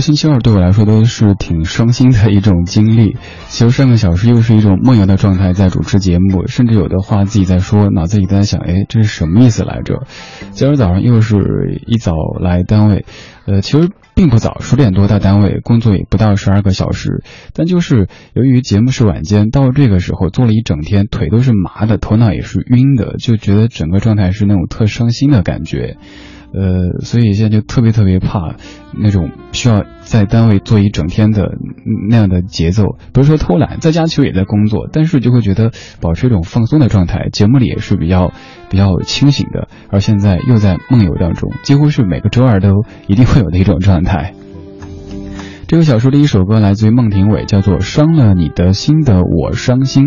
星期二对我来说都是挺伤心的一种经历。其实上个小时又是一种梦游的状态，在主持节目，甚至有的话自己在说，脑子里在想，哎，这是什么意思来着？今儿早上又是一早来单位，呃，其实并不早，十点多到单位，工作也不到十二个小时，但就是由于节目是晚间，到这个时候做了一整天，腿都是麻的，头脑也是晕的，就觉得整个状态是那种特伤心的感觉。呃，所以现在就特别特别怕那种需要在单位做一整天的那样的节奏。不是说偷懒，在家其实也在工作，但是就会觉得保持一种放松的状态。节目里也是比较比较清醒的，而现在又在梦游当中，几乎是每个周二都一定会有的一种状态。这个小说的一首歌来自于孟庭苇，叫做《伤了你的心的我伤心》。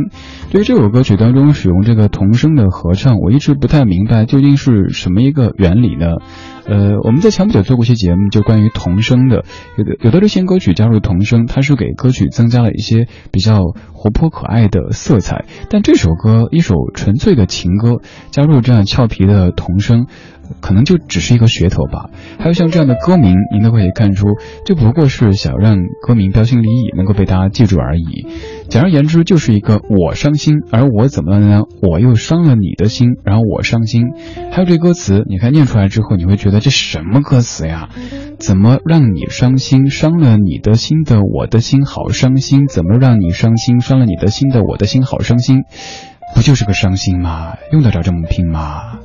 对于这首歌曲当中使用这个童声的合唱，我一直不太明白究竟是什么一个原理呢？呃，我们在前不久做过一些节目，就关于童声的，有的有的流行歌曲加入童声，它是给歌曲增加了一些比较活泼可爱的色彩。但这首歌一首纯粹的情歌，加入这样俏皮的童声。可能就只是一个噱头吧。还有像这样的歌名，您都可以看出，这不过是想让歌名标新立异，能够被大家记住而已。简而言之，就是一个我伤心，而我怎么了呢？我又伤了你的心，然后我伤心。还有这歌词，你看念出来之后，你会觉得这什么歌词呀？怎么让你伤心？伤了你的心的我的心好伤心。怎么让你伤心？伤了你的心的我的心好伤心。不就是个伤心吗？用得着这么拼吗？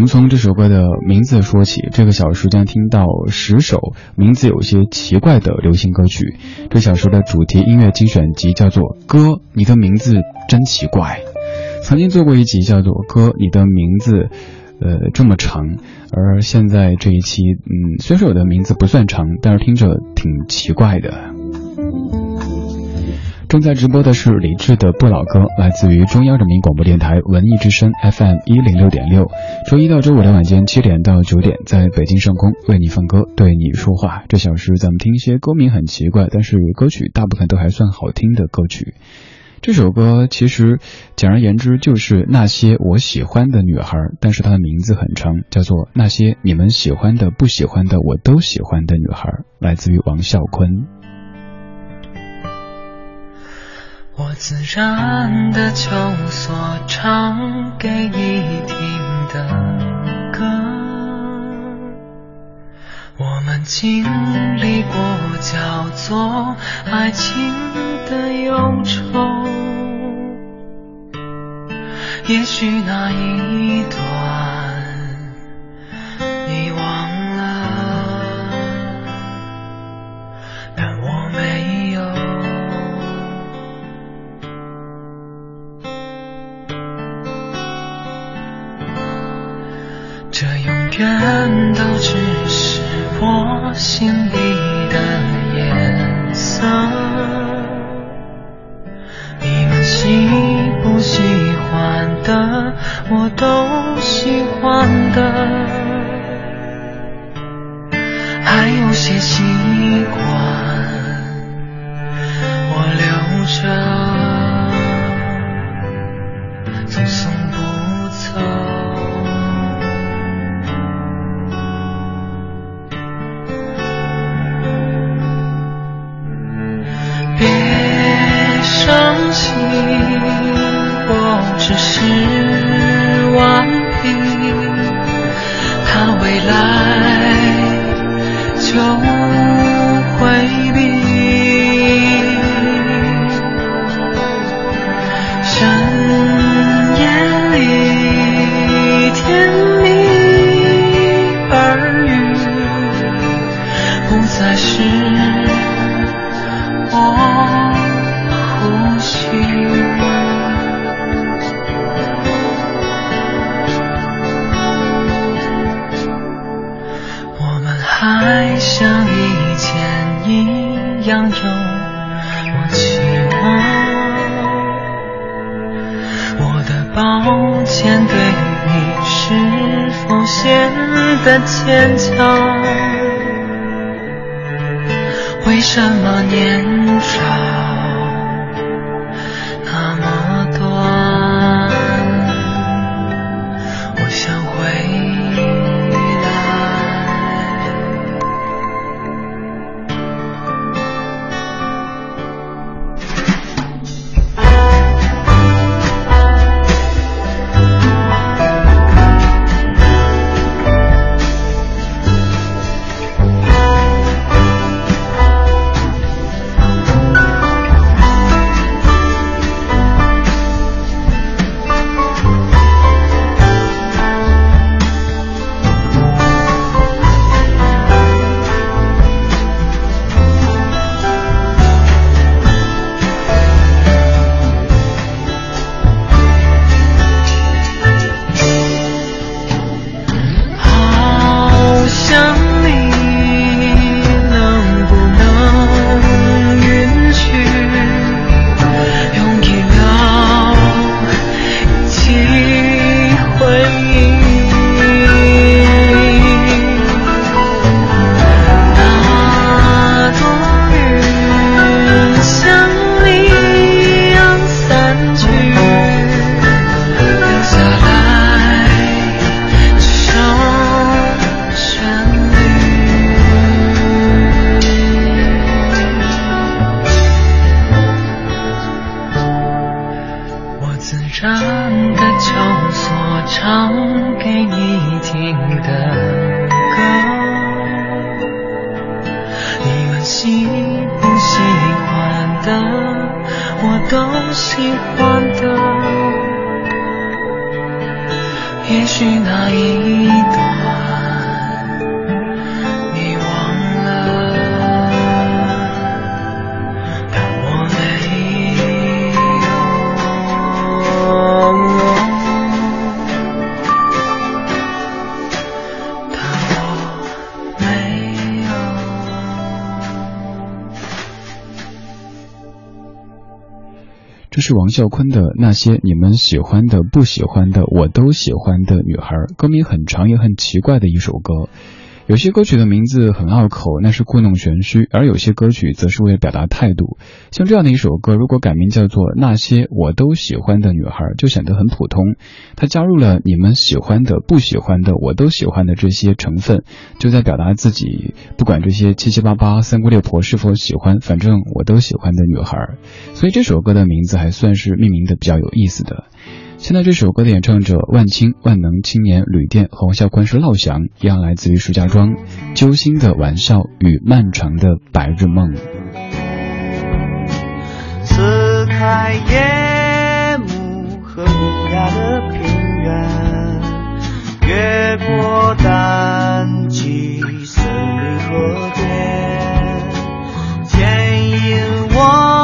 我们从这首歌的名字说起，这个小时将听到十首名字有些奇怪的流行歌曲。这小时的主题音乐精选集叫做《歌，你的名字真奇怪》。曾经做过一集叫做《歌，你的名字》，呃，这么长。而现在这一期，嗯，虽说我的名字不算长，但是听着挺奇怪的。正在直播的是李志的不老歌，来自于中央人民广播电台文艺之声 FM 一零六点六。周一到周五的晚间七点到九点，在北京上空为你放歌，对你说话。这小时咱们听一些歌名很奇怪，但是歌曲大部分都还算好听的歌曲。这首歌其实简而言之就是那些我喜欢的女孩，但是它的名字很长，叫做那些你们喜欢的、不喜欢的，我都喜欢的女孩，来自于王啸坤。我自然的就所唱给你听的歌，我们经历过叫做爱情的忧愁，也许那一朵只是我心里的颜色，你们喜不喜欢的，我都喜欢的，还有些心一样有我期望？我的抱歉对你是否显得牵强？为什么年少？是王啸坤的《那些你们喜欢的、不喜欢的、我都喜欢的女孩》，歌名很长也很奇怪的一首歌。有些歌曲的名字很拗口，那是故弄玄虚；而有些歌曲则是为了表达态度。像这样的一首歌，如果改名叫做《那些我都喜欢的女孩》，就显得很普通。它加入了你们喜欢的、不喜欢的、我都喜欢的这些成分，就在表达自己不管这些七七八八、三姑六婆是否喜欢，反正我都喜欢的女孩。所以这首歌的名字还算是命名的比较有意思的。现在这首歌的演唱者万青、万能青年旅店和王啸坤是老翔，一样来自于石家庄。揪心的玩笑与漫长的白日梦。撕开夜幕和无涯的平原，越过淡季森林和田，牵引我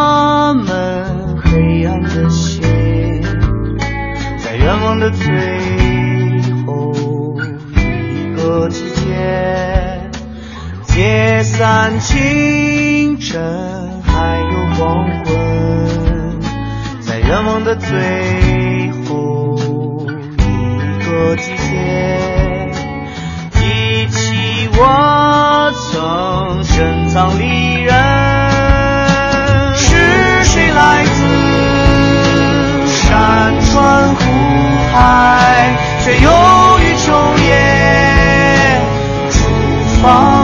愿望的最后一个季节，解散清晨还有黄昏，在愿望的最后一个季节，记起我曾深藏离人，是谁来自山川爱，却又于昼夜厨房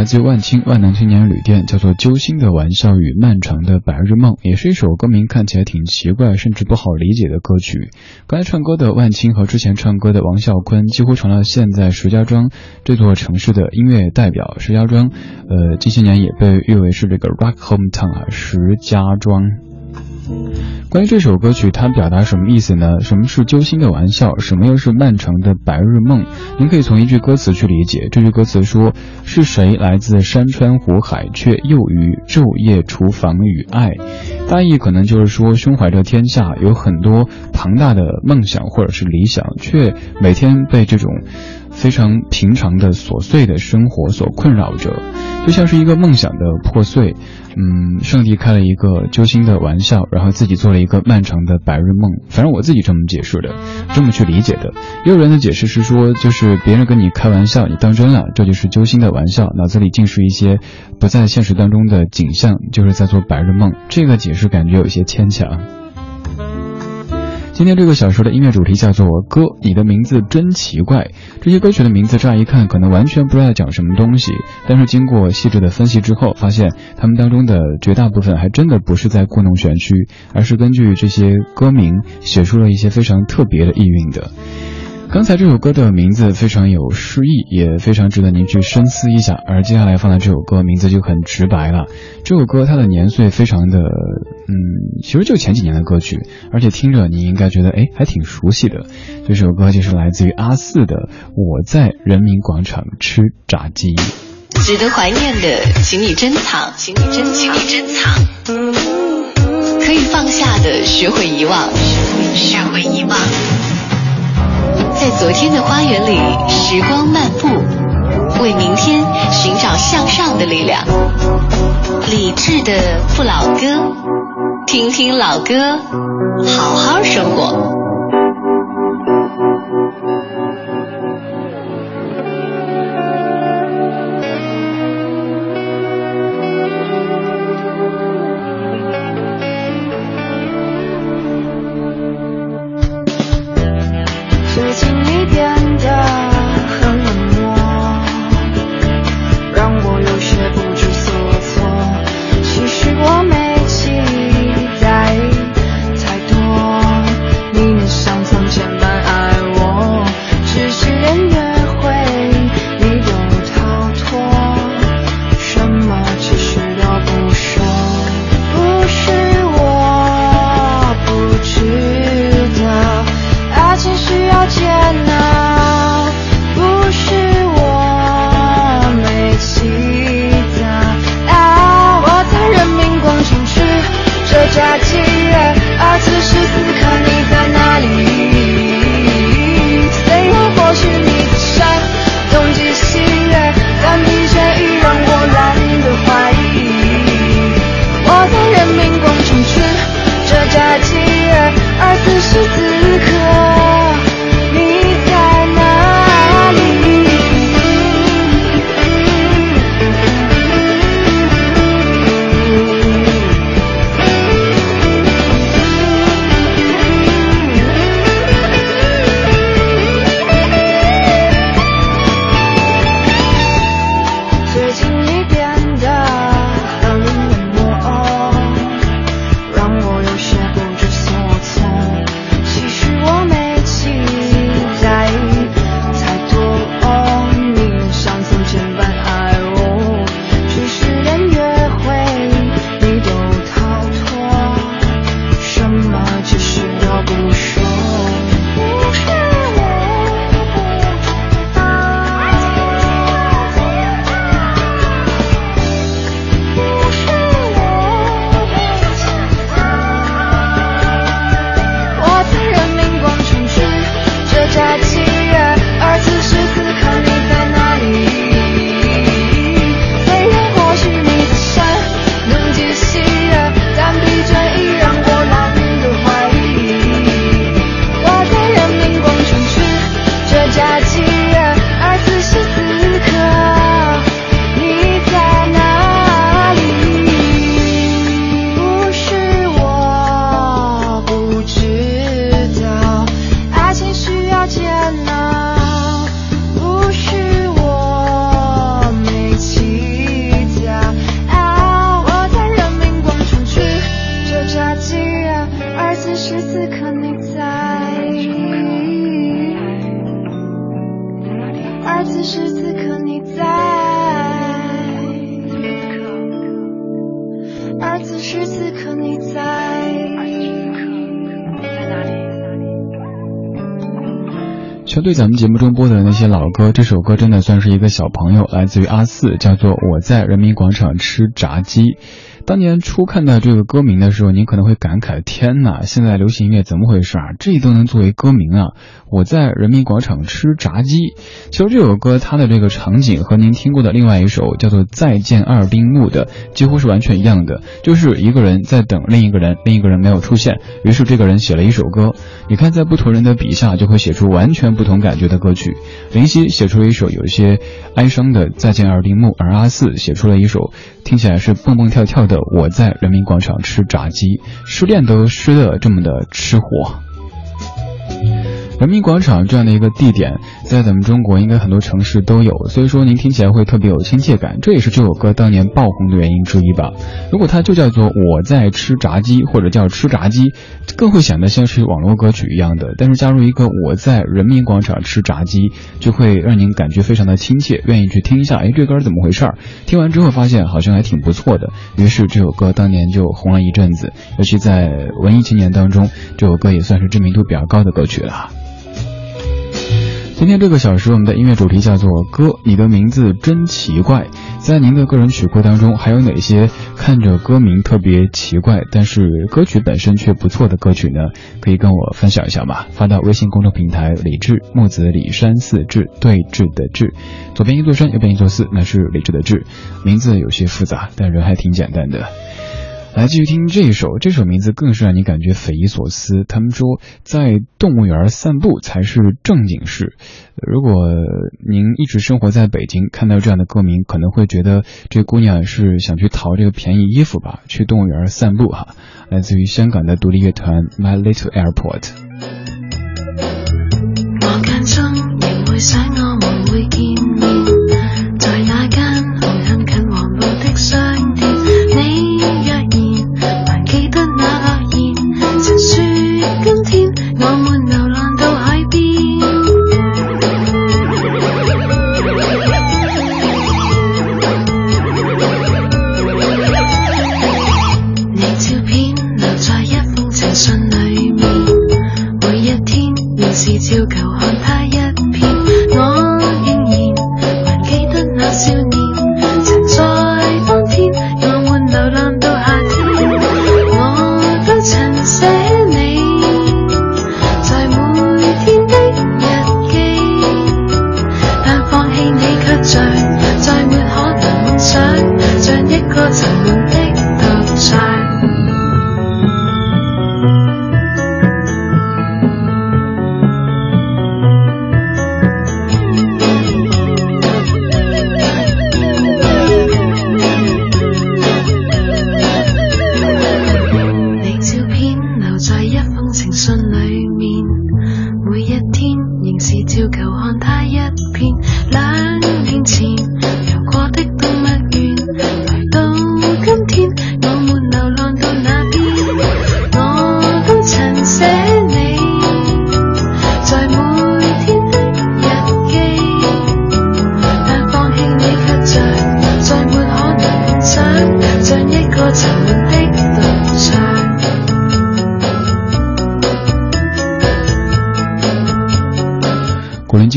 来自万青万能青年旅店，叫做《揪心的玩笑与漫长的白日梦》，也是一首歌名看起来挺奇怪，甚至不好理解的歌曲。刚才唱歌的万青和之前唱歌的王啸坤，几乎成了现在石家庄这座城市的音乐代表。石家庄，呃，近些年也被誉为是这个 Rock Hometown 啊，石家庄。关于这首歌曲，它表达什么意思呢？什么是揪心的玩笑？什么又是漫长的白日梦？您可以从一句歌词去理解。这句歌词说：“是谁来自山川湖海，却又于昼夜厨房与爱？”大意可能就是说，胸怀着天下，有很多庞大的梦想或者是理想，却每天被这种。非常平常的琐碎的生活所困扰着，就像是一个梦想的破碎。嗯，上帝开了一个揪心的玩笑，然后自己做了一个漫长的白日梦。反正我自己这么解释的，这么去理解的。也有人的解释是说，就是别人跟你开玩笑，你当真了，这就是揪心的玩笑，脑子里尽是一些不在现实当中的景象，就是在做白日梦。这个解释感觉有些牵强。今天这个小说的音乐主题叫做《歌》，你的名字真奇怪。这些歌曲的名字乍一看可能完全不知道讲什么东西，但是经过细致的分析之后，发现他们当中的绝大部分还真的不是在故弄玄虚，而是根据这些歌名写出了一些非常特别的意蕴的。刚才这首歌的名字非常有诗意，也非常值得您去深思一下。而接下来放的这首歌名字就很直白了。这首歌它的年岁非常的，嗯，其实就前几年的歌曲，而且听着你应该觉得哎还挺熟悉的。这首歌就是来自于阿四的《我在人民广场吃炸鸡》。值得怀念的，请你珍藏，请你珍藏，请你珍藏。可以放下的，学会遗忘，学会遗忘。在昨天的花园里，时光漫步，为明天寻找向上的力量。理智的不老歌，听听老歌，好好生活。我没期待太对咱们节目中播的那些老歌，这首歌真的算是一个小朋友，来自于阿四，叫做《我在人民广场吃炸鸡》。当年初看到这个歌名的时候，您可能会感慨：天哪，现在流行音乐怎么回事啊？这都能作为歌名啊！我在人民广场吃炸鸡。其实这首歌它的这个场景和您听过的另外一首叫做《再见二丁目》的几乎是完全一样的，就是一个人在等另一个人，另一个人没有出现，于是这个人写了一首歌。你看，在不同人的笔下，就会写出完全不同感觉的歌曲。林夕写出了一首有一些哀伤的《再见二丁目》，而阿四写出了一首听起来是蹦蹦跳跳的。我在人民广场吃炸鸡，失恋都失的这么的吃火。人民广场这样的一个地点，在咱们中国应该很多城市都有，所以说您听起来会特别有亲切感，这也是这首歌当年爆红的原因之一吧。如果它就叫做我在吃炸鸡，或者叫吃炸鸡，更会显得像是网络歌曲一样的。但是加入一个我在人民广场吃炸鸡，就会让您感觉非常的亲切，愿意去听一下。哎，这歌怎么回事儿？听完之后发现好像还挺不错的，于是这首歌当年就红了一阵子，尤其在文艺青年当中，这首歌也算是知名度比较高的歌曲了。今天这个小时，我们的音乐主题叫做“歌”，你的名字真奇怪。在您的个人曲库当中，还有哪些看着歌名特别奇怪，但是歌曲本身却不错的歌曲呢？可以跟我分享一下吗？发到微信公众平台“李志木子李山四志对峙的志”，左边一座山，右边一座寺，那是李志的志。名字有些复杂，但人还挺简单的。来继续听这一首，这首名字更是让你感觉匪夷所思。他们说，在动物园散步才是正经事。如果您一直生活在北京，看到这样的歌名，可能会觉得这姑娘是想去淘这个便宜衣服吧？去动物园散步哈。来自于香港的独立乐团 My Little Airport。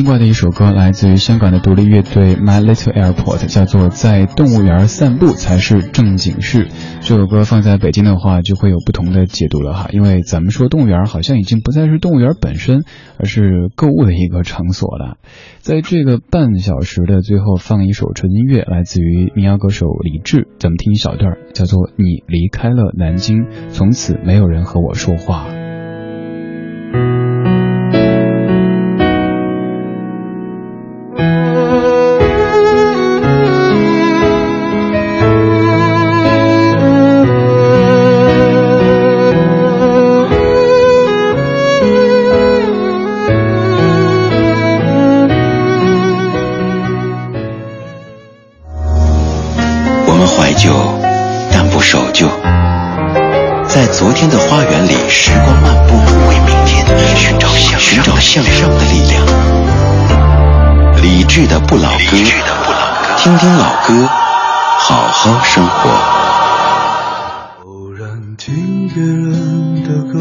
精怪的一首歌，来自于香港的独立乐队 My Little Airport，叫做《在动物园散步才是正经事》。这首歌放在北京的话，就会有不同的解读了哈，因为咱们说动物园好像已经不再是动物园本身，而是购物的一个场所了。在这个半小时的最后，放一首纯音乐，来自于民谣歌手李志，咱们听一小段，叫做《你离开了南京，从此没有人和我说话》。昨天的花园里时光漫步为明天去寻找向上的力量。理智的不老歌听听老歌好好生活。偶然听别人的歌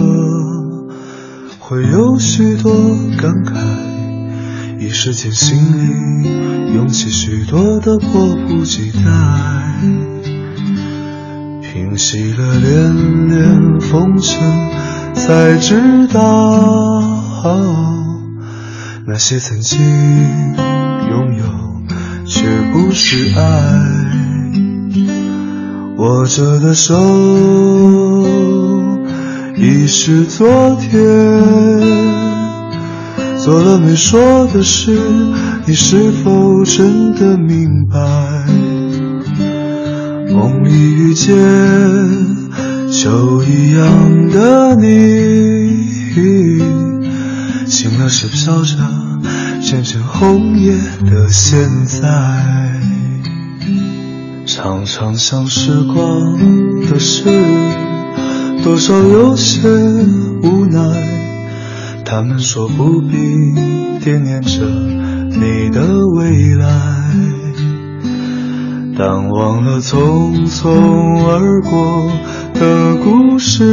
会有许多感慨一时间心里涌起许多的迫不及待。平息了连连风尘，才知道那些曾经拥有，却不是爱。握着的手已是昨天，做了没说的事，你是否真的明白？梦里遇见秋一样的你，醒了是飘着阵阵红叶的现在。常常想时光的事，多少有些无奈。他们说不必惦念着你的未来，但忘了匆匆而过的故事，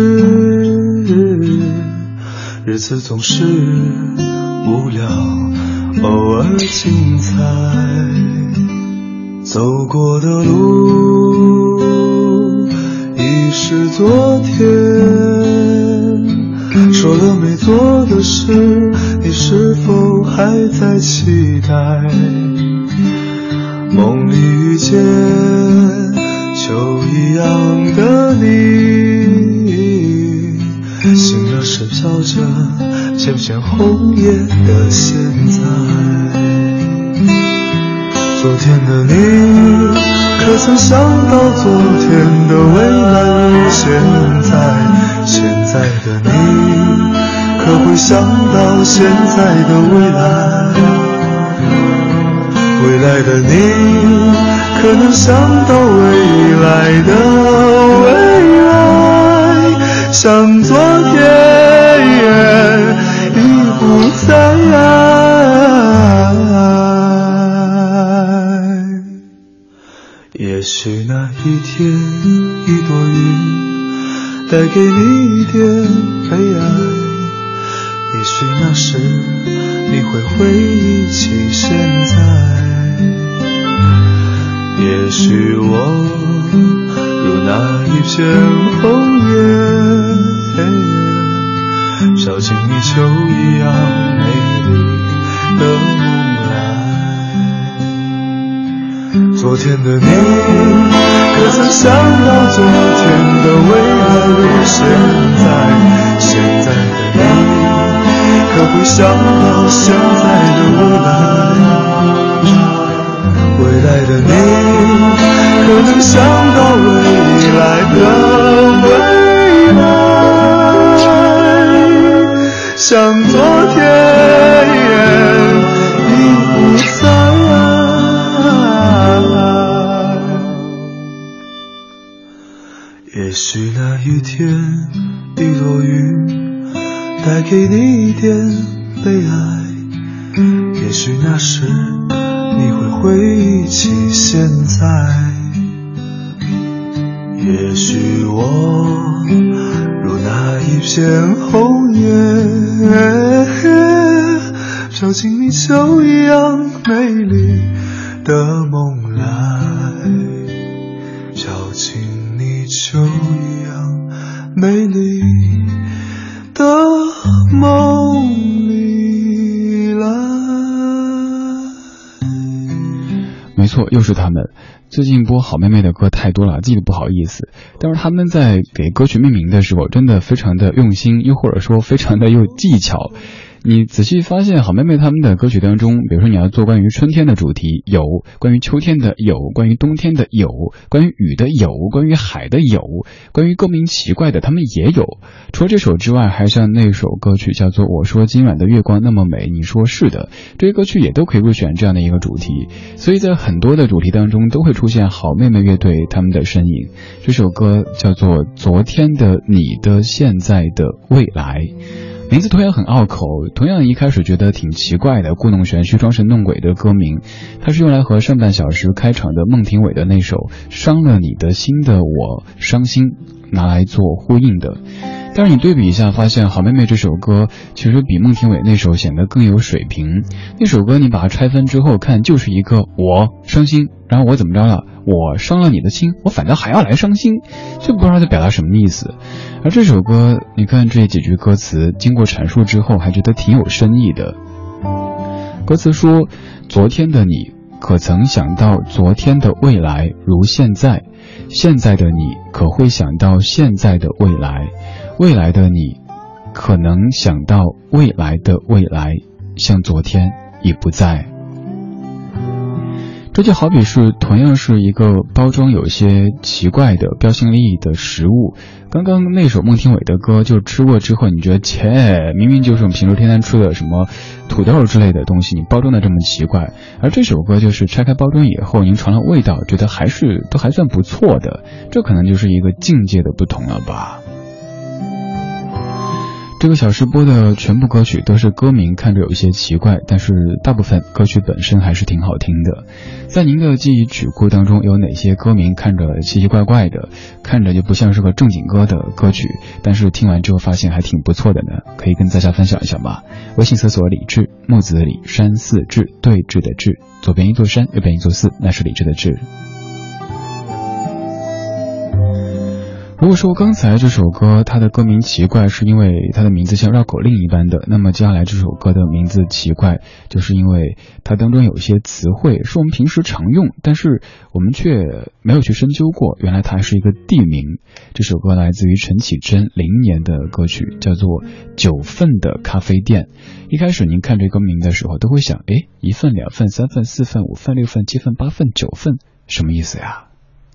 日子总是无聊，偶尔精彩。走过的路已是昨天，说了没做的事，你是否还在期待？梦里遇见秋一样的你，醒了时飘着片片红叶的现在。昨天的你，可曾想到昨天的未来与现在？现在的你，可会想到现在的未来？未来的你，可能想到未来的未来？像昨天已不在。也许那一天，一朵云带给你一点悲哀。也许那时，你会回忆也许我如那一片红叶，飘进你秋一样美丽的梦。昨天的你，可曾想到昨天的未来如现在？现在的你，可会想到现在的未来？未来的你，可能想到未来的未来？像昨天。也许那一天，一朵云带给你片红叶，飘进你秋一样美丽的梦来，飘进。就一样美丽的梦里来。没错，又是他们。最近播好妹妹的歌太多了，记得不好意思。但是他们在给歌曲命名的时候，真的非常的用心，又或者说非常的有技巧。你仔细发现，好妹妹他们的歌曲当中，比如说你要做关于春天的主题，有；关于秋天的有；关于冬天的有；关于雨的有；关于海的有；关于歌名奇怪的他们也有。除了这首之外，还像那首歌曲叫做《我说今晚的月光那么美》，你说是的，这些歌曲也都可以入选这样的一个主题。所以在很多的主题当中都会出现好妹妹乐队他们的身影。这首歌叫做《昨天的你的现在的未来》。名字同样很拗口，同样一开始觉得挺奇怪的，故弄玄虚、装神弄鬼的歌名，它是用来和上半小时开场的孟庭苇的那首《伤了你的心的我伤心》拿来做呼应的。但是你对比一下，发现《好妹妹》这首歌其实比孟庭苇那首显得更有水平。那首歌你把它拆分之后看，就是一个我伤心，然后我怎么着了？我伤了你的心，我反倒还要来伤心，就不知道在表达什么意思。而这首歌，你看这几句歌词，经过阐述之后，还觉得挺有深意的。歌词说：“昨天的你，可曾想到昨天的未来如现在？现在的你，可会想到现在的未来？未来的你，可能想到未来的未来，像昨天已不在。”这就好比是同样是一个包装有些奇怪的标新立异的食物。刚刚那首孟庭苇的歌，就吃过之后，你觉得切，明明就是我们平时天天吃的什么土豆之类的东西，你包装的这么奇怪。而这首歌就是拆开包装以后，您尝了味道，觉得还是都还算不错的。这可能就是一个境界的不同了吧。这个小时播的全部歌曲都是歌名看着有一些奇怪，但是大部分歌曲本身还是挺好听的。在您的记忆曲库当中，有哪些歌名看着奇奇怪怪的，看着就不像是个正经歌的歌曲，但是听完之后发现还挺不错的呢？可以跟大家分享一下吗？微信搜索李志，木子李山寺志，对峙的志，左边一座山，右边一座寺，那是李志的志。如果说刚才这首歌它的歌名奇怪，是因为它的名字像绕口令一般的，那么接下来这首歌的名字奇怪，就是因为它当中有一些词汇是我们平时常用，但是我们却没有去深究过，原来它还是一个地名。这首歌来自于陈绮贞零年的歌曲，叫做《九份的咖啡店》。一开始您看这歌名的时候，都会想，哎，一份、两份、三份、四份、五份、六份、七份、八份、九份，什么意思呀？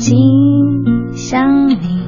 静，想你。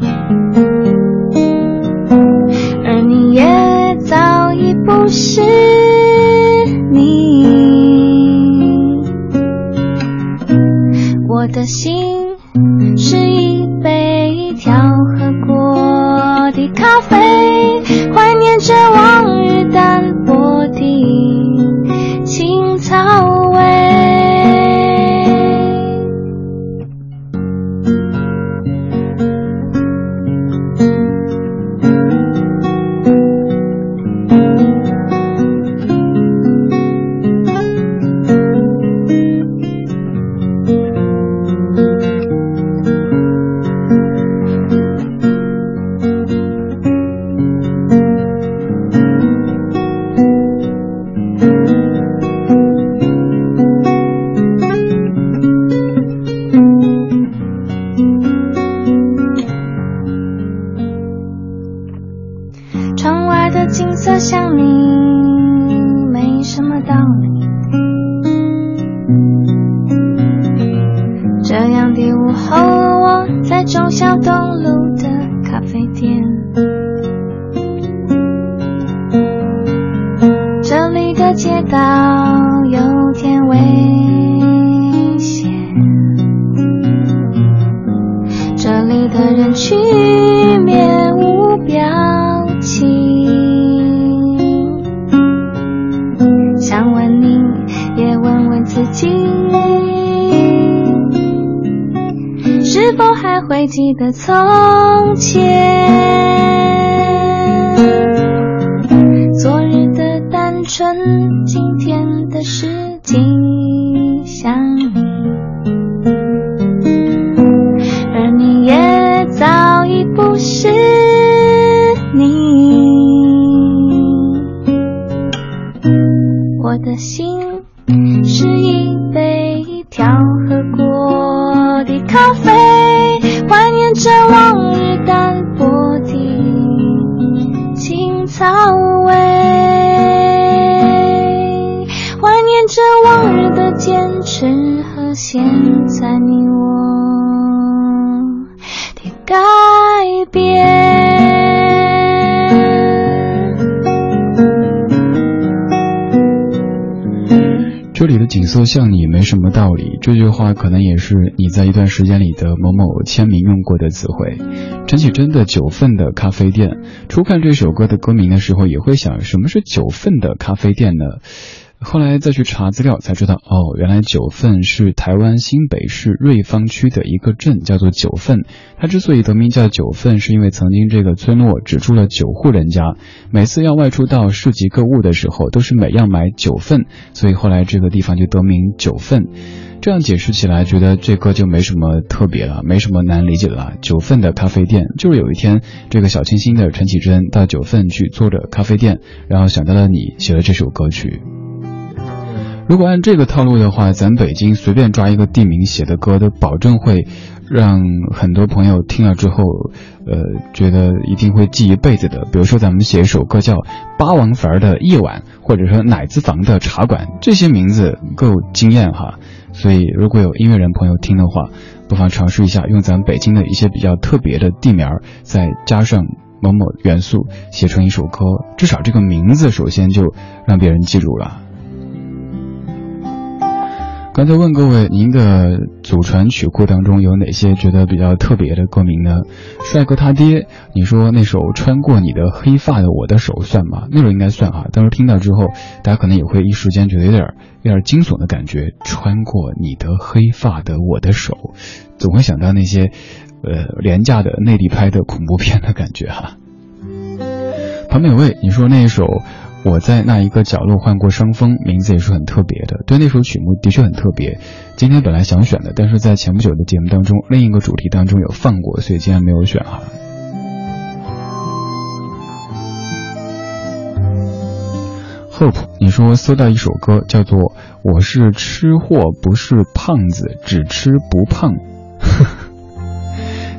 你没什么道理这样的午后我在中小东路的咖啡店。这里的街道有点危险。这里的人群的草像你没什么道理，这句话可能也是你在一段时间里的某某签名用过的词汇。陈绮贞的九份的咖啡店，初看这首歌的歌名的时候，也会想什么是九份的咖啡店呢？后来再去查资料才知道，哦，原来九份是台湾新北市瑞芳区的一个镇，叫做九份。它之所以得名叫九份，是因为曾经这个村落只住了九户人家，每次要外出到市集购物的时候，都是每样买九份，所以后来这个地方就得名九份。这样解释起来，觉得这歌就没什么特别了，没什么难理解的了。九份的咖啡店，就是有一天，这个小清新的陈绮贞到九份去做着咖啡店，然后想到了你，写了这首歌曲。如果按这个套路的话，咱北京随便抓一个地名写的歌，都保证会让很多朋友听了之后，呃，觉得一定会记一辈子的。比如说，咱们写一首歌叫《八王坟的夜晚》，或者说奶子房的茶馆，这些名字够惊艳哈。所以，如果有音乐人朋友听的话，不妨尝试一下用咱北京的一些比较特别的地名，再加上某某元素，写成一首歌。至少这个名字首先就让别人记住了。刚才问各位，您的祖传曲库当中有哪些觉得比较特别的歌名呢？帅哥他爹，你说那首《穿过你的黑发的我的手》算吗？那首应该算哈。当时听到之后，大家可能也会一时间觉得有点有点惊悚的感觉。穿过你的黑发的我的手，总会想到那些呃廉价的内地拍的恐怖片的感觉哈。庞美卫，你说那一首。我在那一个角落换过伤风，名字也是很特别的。对，那首曲目的确很特别。今天本来想选的，但是在前不久的节目当中，另一个主题当中有放过，所以今天没有选哈。Hope，你说搜到一首歌叫做《我是吃货不是胖子，只吃不胖》。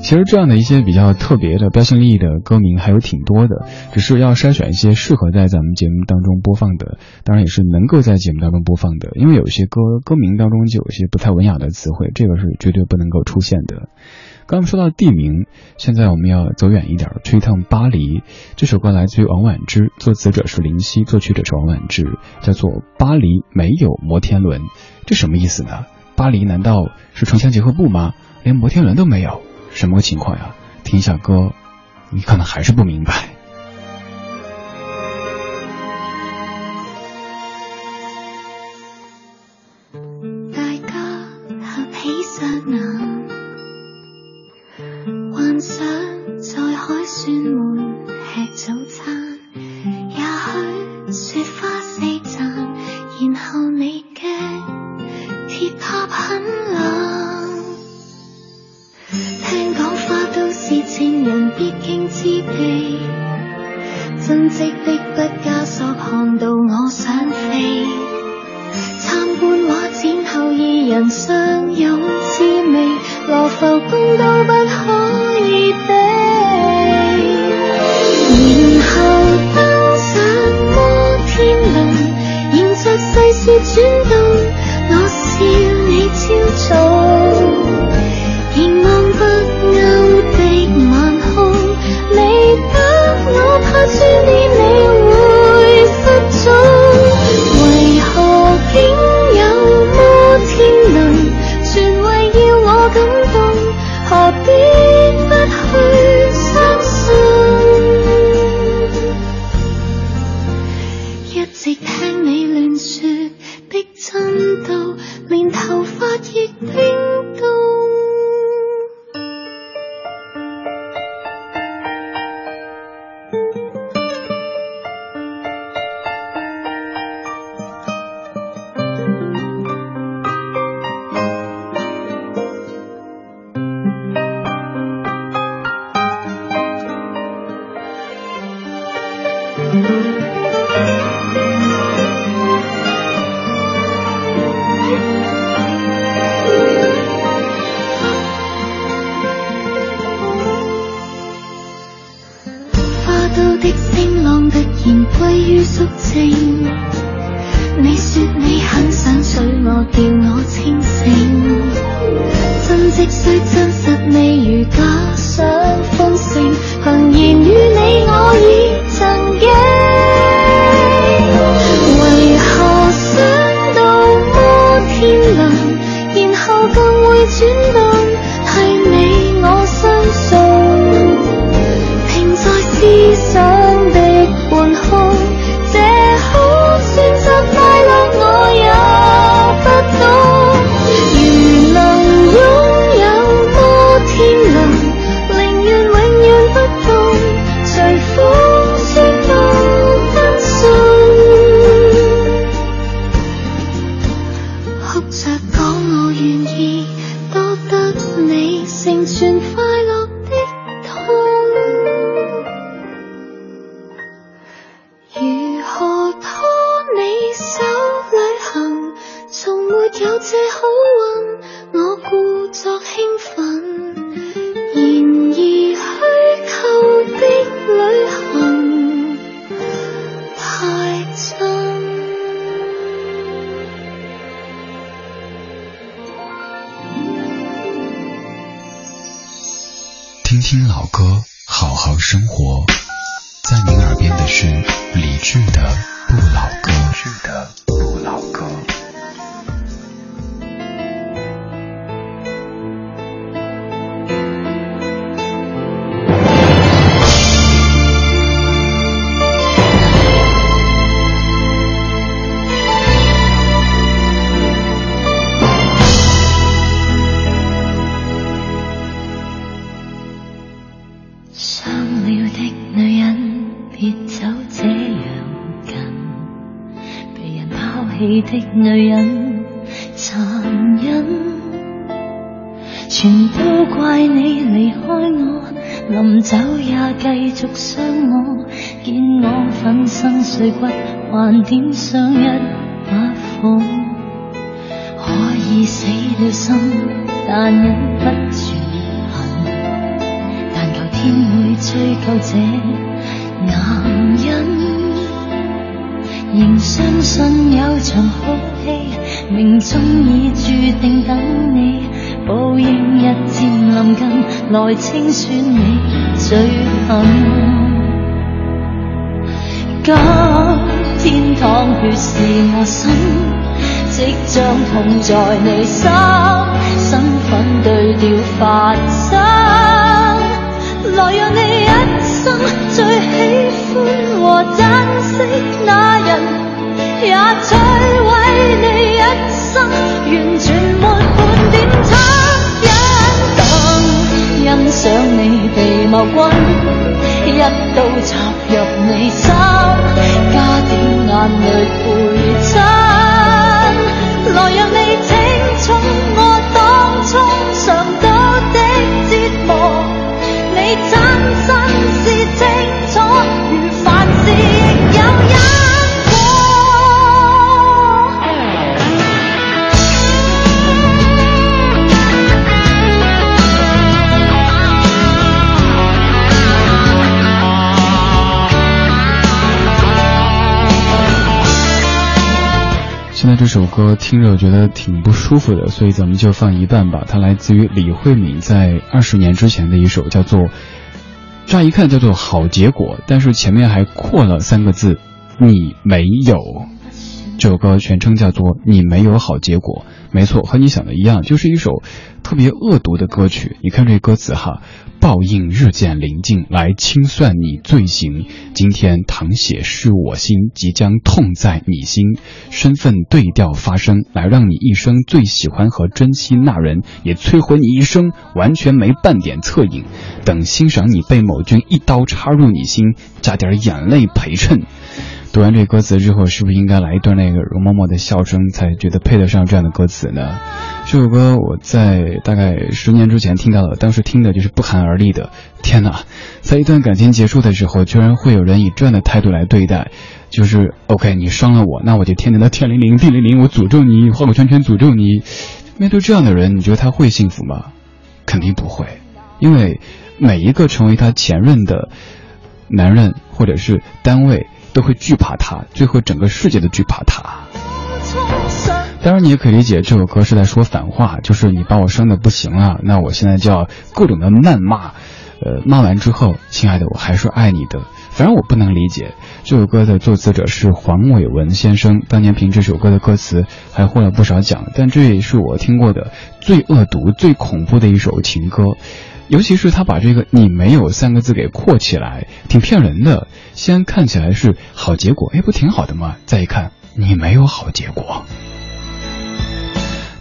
其实这样的一些比较特别的标新立异的歌名还有挺多的，只是要筛选一些适合在咱们节目当中播放的，当然也是能够在节目当中播放的。因为有些歌歌名当中就有些不太文雅的词汇，这个是绝对不能够出现的。刚刚说到地名，现在我们要走远一点，去一趟巴黎。这首歌来自于王婉之，作词者是林夕，作曲者是王婉之，叫做《巴黎没有摩天轮》，这什么意思呢？巴黎难道是城乡结合部吗？连摩天轮都没有？什么情况呀？听一下歌，你可能还是不明白。真迹的不加索看到我想飞。参观画展后，二人相拥滋味，罗浮宫都不可以比。然后登上摩天轮，沿着细雪转我我叫我清醒真迹虽真实未如假想风声行言于女人残忍。全都怪你离开我临走也继续伤我见我粉身碎骨还点上一把火可以死了心但忍不住恨。但求天会追究这男人。仍相信有场哭。命中已注定等你，报应日渐临近，来清算你罪行。今天淌血是我心，即将痛在你心，身份对调发生。来让你一生最喜欢和珍惜那人，也摧毁你你一生，完全没半点恻隐。等欣赏你被謀君。一刀插入你心，加点眼泪陪衬，现在这首歌听着我觉得挺不舒服的，所以咱们就放一半吧。它来自于李慧敏在二十年之前的一首叫做，乍一看叫做好结果，但是前面还扩了三个字，你没有。这首歌全称叫做你没有好结果。没错，和你想的一样，就是一首特别恶毒的歌曲。你看这歌词哈，报应日渐临近，来清算你罪行。今天淌血是我心，即将痛在你心。身份对调发生，来让你一生最喜欢和珍惜那人，也摧毁你一生，完全没半点恻隐。等欣赏你被某君一刀插入你心，加点眼泪陪衬。读完这歌词之后，是不是应该来一段那个容嬷嬷的笑声，才觉得配得上这样的歌词呢？这首歌我在大概十年之前听到的，当时听的就是不寒而栗的。天哪，在一段感情结束的时候，居然会有人以这样的态度来对待，就是 OK，你伤了我，那我就天天的天灵灵地灵灵，我诅咒你，画个圈圈诅咒你。面对这样的人，你觉得他会幸福吗？肯定不会，因为每一个成为他前任的男人或者是单位。都会惧怕他，最后整个世界都惧怕他。当然，你也可以理解这首歌是在说反话，就是你把我伤的不行了，那我现在就要各种的谩骂，呃，骂完之后，亲爱的，我还是爱你的。反正我不能理解这首歌的作词者是黄伟文先生，当年凭这首歌的歌词还获了不少奖，但这也是我听过的最恶毒、最恐怖的一首情歌。尤其是他把这个“你没有”三个字给括起来，挺骗人的。先看起来是好结果，哎，不挺好的吗？再一看，你没有好结果。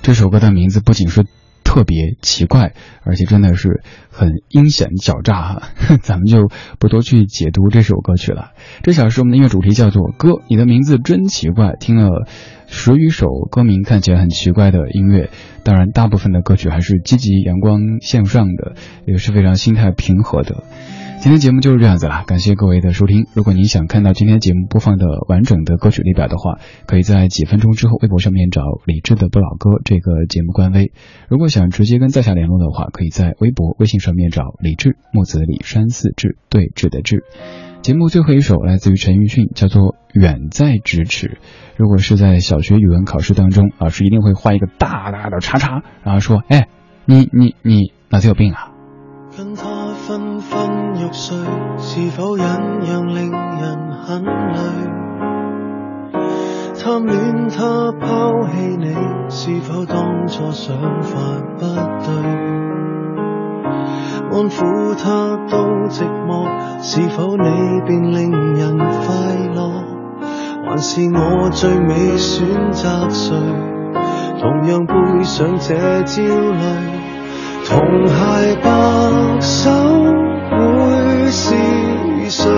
这首歌的名字不仅是特别奇怪，而且真的是很阴险狡诈哈。咱们就不多去解读这首歌曲了。这小时我们的音乐主题叫做“歌”，你的名字真奇怪。听了。十余首歌名看起来很奇怪的音乐，当然大部分的歌曲还是积极、阳光、向上的，也是非常心态平和的。今天节目就是这样子了，感谢各位的收听。如果您想看到今天节目播放的完整的歌曲列表的话，可以在几分钟之后微博上面找李志的不老歌这个节目官微。如果想直接跟在下联络的话，可以在微博、微信上面找李志木子李山四志对峙的志。节目最后一首来自于陈奕迅，叫做《远在咫尺》。如果是在小学语文考试当中，老师一定会画一个大大的叉叉，然后说：“哎，你你你脑子有病啊！”欲睡，是否忍让令人很累？贪恋他抛弃你，是否当初想法不对？安抚他都寂寞，是否你便令人快乐？还是我最美选择谁？同样背上这焦虑，同偕白手是谁？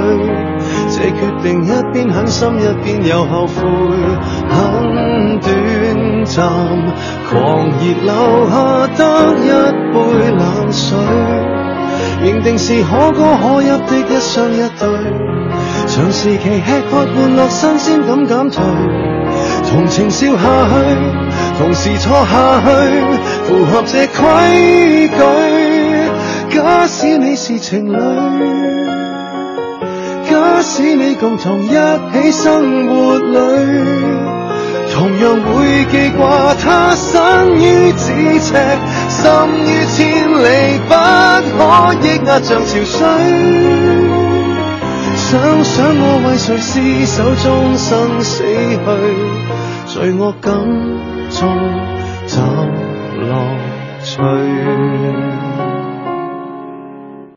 这决定一边狠心一边又后悔，很短暂，狂热留下得一杯冷水。认定是可歌可泣的一双一对，长时期吃喝玩乐新鲜感减退，同情笑下去，同时错下去，符合这规矩。假使你是情侣，假使你共同一起生活里。同样会记挂他身于咫尺，心于千里，不可抑压像潮水。想想我为谁厮守终生死去，罪恶感中找乐趣。